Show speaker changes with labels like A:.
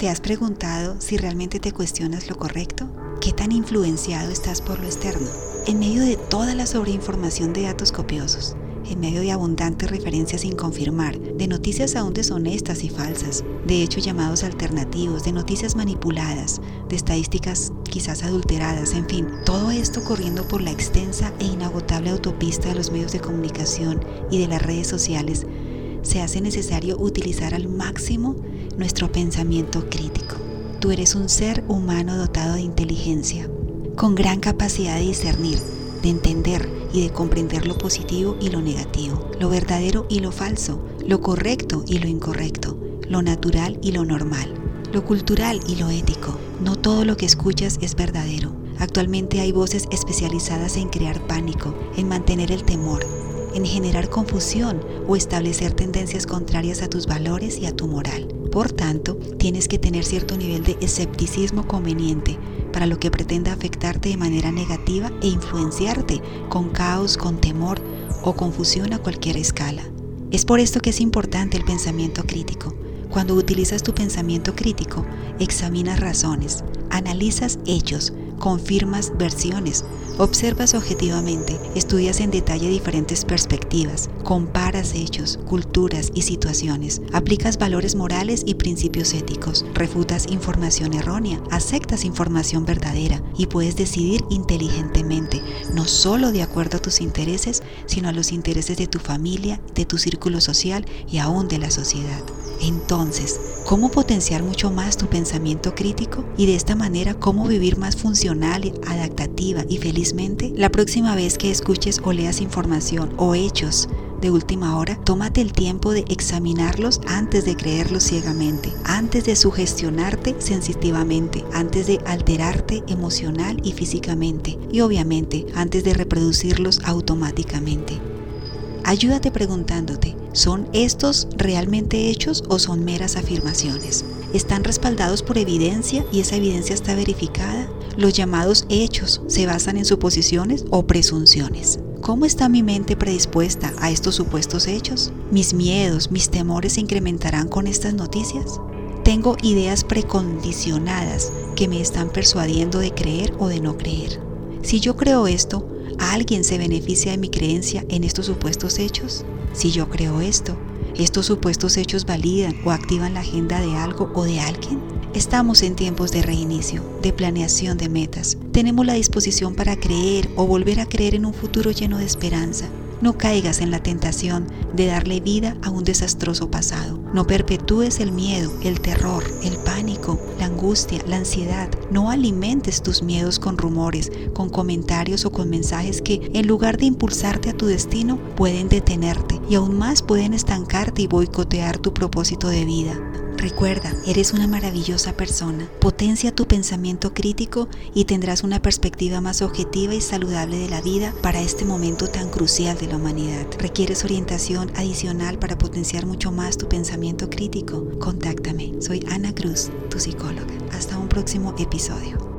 A: ¿Te has preguntado si realmente te cuestionas lo correcto? ¿Qué tan influenciado estás por lo externo? En medio de toda la sobreinformación de datos copiosos, en medio de abundantes referencias sin confirmar, de noticias aún deshonestas y falsas, de hechos llamados alternativos, de noticias manipuladas, de estadísticas quizás adulteradas, en fin, todo esto corriendo por la extensa e inagotable autopista de los medios de comunicación y de las redes sociales, se hace necesario utilizar al máximo nuestro pensamiento crítico. Tú eres un ser humano dotado de inteligencia, con gran capacidad de discernir, de entender y de comprender lo positivo y lo negativo, lo verdadero y lo falso, lo correcto y lo incorrecto, lo natural y lo normal, lo cultural y lo ético. No todo lo que escuchas es verdadero. Actualmente hay voces especializadas en crear pánico, en mantener el temor, en generar confusión o establecer tendencias contrarias a tus valores y a tu moral. Por tanto, tienes que tener cierto nivel de escepticismo conveniente para lo que pretenda afectarte de manera negativa e influenciarte con caos, con temor o confusión a cualquier escala. Es por esto que es importante el pensamiento crítico. Cuando utilizas tu pensamiento crítico, examinas razones, analizas hechos, confirmas versiones, observas objetivamente, estudias en detalle diferentes perspectivas, comparas hechos, culturas y situaciones, aplicas valores morales y principios éticos, refutas información errónea, aceptas información verdadera y puedes decidir inteligentemente, no solo de acuerdo a tus intereses, sino a los intereses de tu familia, de tu círculo social y aún de la sociedad. Entonces, ¿cómo potenciar mucho más tu pensamiento crítico y de esta manera cómo vivir más funcional, adaptativa y felizmente? La próxima vez que escuches o leas información o hechos de última hora, tómate el tiempo de examinarlos antes de creerlos ciegamente, antes de sugestionarte sensitivamente, antes de alterarte emocional y físicamente y obviamente antes de reproducirlos automáticamente. Ayúdate preguntándote, ¿son estos realmente hechos o son meras afirmaciones? ¿Están respaldados por evidencia y esa evidencia está verificada? Los llamados hechos se basan en suposiciones o presunciones. ¿Cómo está mi mente predispuesta a estos supuestos hechos? ¿Mis miedos, mis temores se incrementarán con estas noticias? Tengo ideas precondicionadas que me están persuadiendo de creer o de no creer. Si yo creo esto, ¿Alguien se beneficia de mi creencia en estos supuestos hechos? Si yo creo esto, ¿estos supuestos hechos validan o activan la agenda de algo o de alguien? Estamos en tiempos de reinicio, de planeación de metas. Tenemos la disposición para creer o volver a creer en un futuro lleno de esperanza. No caigas en la tentación de darle vida a un desastroso pasado. No perpetúes el miedo, el terror, el pánico, la ansiedad. No alimentes tus miedos con rumores, con comentarios o con mensajes que, en lugar de impulsarte a tu destino, pueden detenerte y aún más pueden estancarte y boicotear tu propósito de vida. Recuerda, eres una maravillosa persona. Potencia tu pensamiento crítico y tendrás una perspectiva más objetiva y saludable de la vida para este momento tan crucial de la humanidad. ¿Requieres orientación adicional para potenciar mucho más tu pensamiento crítico? Contáctame. Soy Ana Cruz, tu psicóloga. Hasta un próximo episodio.